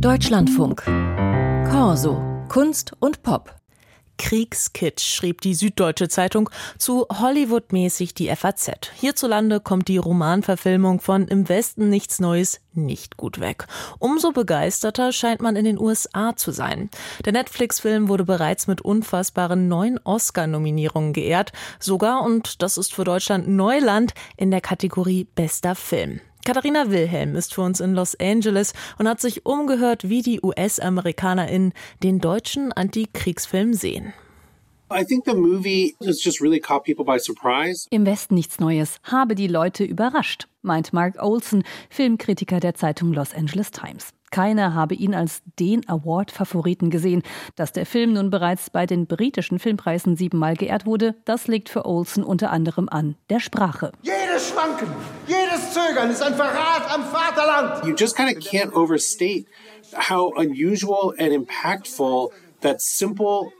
Deutschlandfunk. Corso. Kunst und Pop. Kriegskitsch, schrieb die Süddeutsche Zeitung, zu Hollywood-mäßig die FAZ. Hierzulande kommt die Romanverfilmung von Im Westen nichts Neues nicht gut weg. Umso begeisterter scheint man in den USA zu sein. Der Netflix-Film wurde bereits mit unfassbaren neun Oscar-Nominierungen geehrt, sogar, und das ist für Deutschland Neuland, in der Kategorie Bester Film. Katharina Wilhelm ist für uns in Los Angeles und hat sich umgehört, wie die US-AmerikanerInnen den deutschen Antikriegsfilm sehen. Im Westen nichts Neues, habe die Leute überrascht, meint Mark Olson, Filmkritiker der Zeitung Los Angeles Times. Keiner habe ihn als den Award-Favoriten gesehen. Dass der Film nun bereits bei den britischen Filmpreisen siebenmal geehrt wurde, das liegt für Olsen unter anderem an der Sprache. Jedes Schwanken, jedes Zögern ist ein Verrat am Vaterland. You just kind of can't overstate how unusual and impactful that simple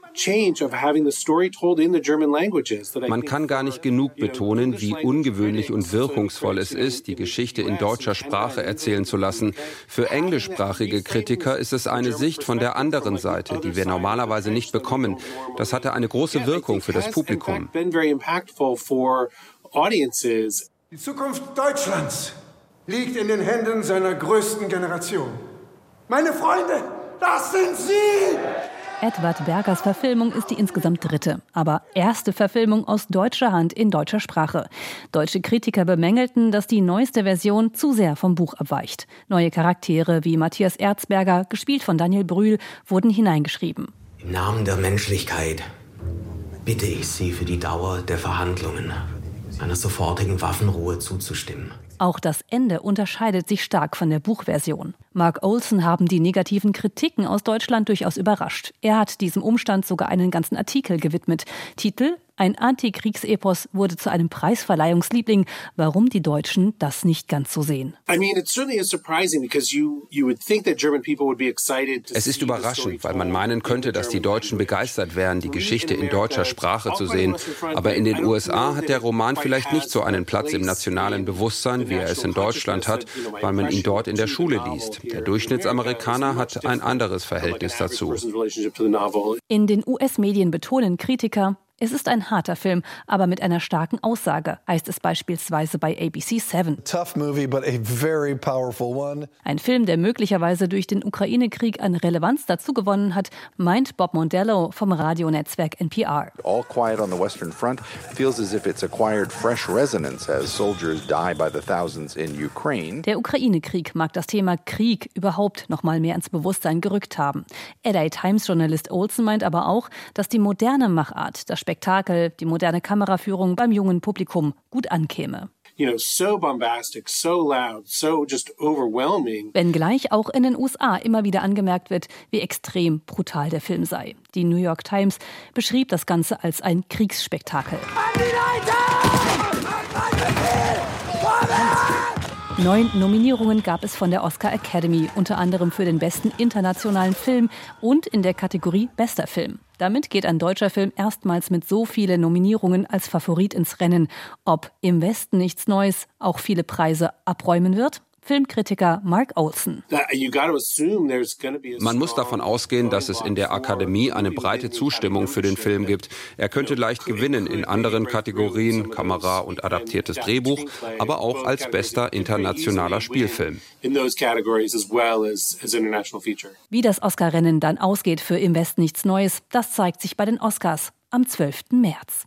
man kann gar nicht genug betonen, wie ungewöhnlich und wirkungsvoll es ist, die Geschichte in deutscher Sprache erzählen zu lassen. Für englischsprachige Kritiker ist es eine Sicht von der anderen Seite, die wir normalerweise nicht bekommen. Das hatte eine große Wirkung für das Publikum. Die Zukunft Deutschlands liegt in den Händen seiner größten Generation. Meine Freunde, das sind Sie! Edward Bergers Verfilmung ist die insgesamt dritte, aber erste Verfilmung aus deutscher Hand in deutscher Sprache. Deutsche Kritiker bemängelten, dass die neueste Version zu sehr vom Buch abweicht. Neue Charaktere wie Matthias Erzberger, gespielt von Daniel Brühl, wurden hineingeschrieben. Im Namen der Menschlichkeit bitte ich Sie für die Dauer der Verhandlungen einer sofortigen Waffenruhe zuzustimmen. Auch das Ende unterscheidet sich stark von der Buchversion. Mark Olson haben die negativen Kritiken aus Deutschland durchaus überrascht. Er hat diesem Umstand sogar einen ganzen Artikel gewidmet. Titel ein Antikriegsepos wurde zu einem Preisverleihungsliebling. Warum die Deutschen das nicht ganz so sehen? Es ist überraschend, weil man meinen könnte, dass die Deutschen begeistert wären, die Geschichte in deutscher Sprache zu sehen. Aber in den USA hat der Roman vielleicht nicht so einen Platz im nationalen Bewusstsein, wie er es in Deutschland hat, weil man ihn dort in der Schule liest. Der Durchschnittsamerikaner hat ein anderes Verhältnis dazu. In den US-Medien betonen Kritiker, es ist ein harter Film, aber mit einer starken Aussage, heißt es beispielsweise bei ABC 7. Ein Film, der möglicherweise durch den Ukraine-Krieg an Relevanz dazugewonnen hat, meint Bob Mondello vom Radionetzwerk NPR. All Quiet on the Western Front feels as if it's acquired fresh resonance as soldiers die by the thousands in Ukraine. Der Ukraine-Krieg mag das Thema Krieg überhaupt noch mal mehr ins Bewusstsein gerückt haben. LA Times-Journalist Olsen meint aber auch, dass die moderne Machart das Spektakel, die moderne Kameraführung beim jungen Publikum gut ankäme. Wenngleich auch in den USA immer wieder angemerkt wird, wie extrem brutal der Film sei. Die New York Times beschrieb das Ganze als ein Kriegsspektakel. Neun Nominierungen gab es von der Oscar Academy, unter anderem für den besten internationalen Film und in der Kategorie Bester Film. Damit geht ein deutscher Film erstmals mit so vielen Nominierungen als Favorit ins Rennen. Ob im Westen nichts Neues auch viele Preise abräumen wird? Filmkritiker Mark Olson. Man muss davon ausgehen, dass es in der Akademie eine breite Zustimmung für den Film gibt. Er könnte leicht gewinnen in anderen Kategorien, Kamera und adaptiertes Drehbuch, aber auch als bester internationaler Spielfilm. Wie das Oscar-Rennen dann ausgeht für Im Westen nichts Neues, das zeigt sich bei den Oscars am 12. März.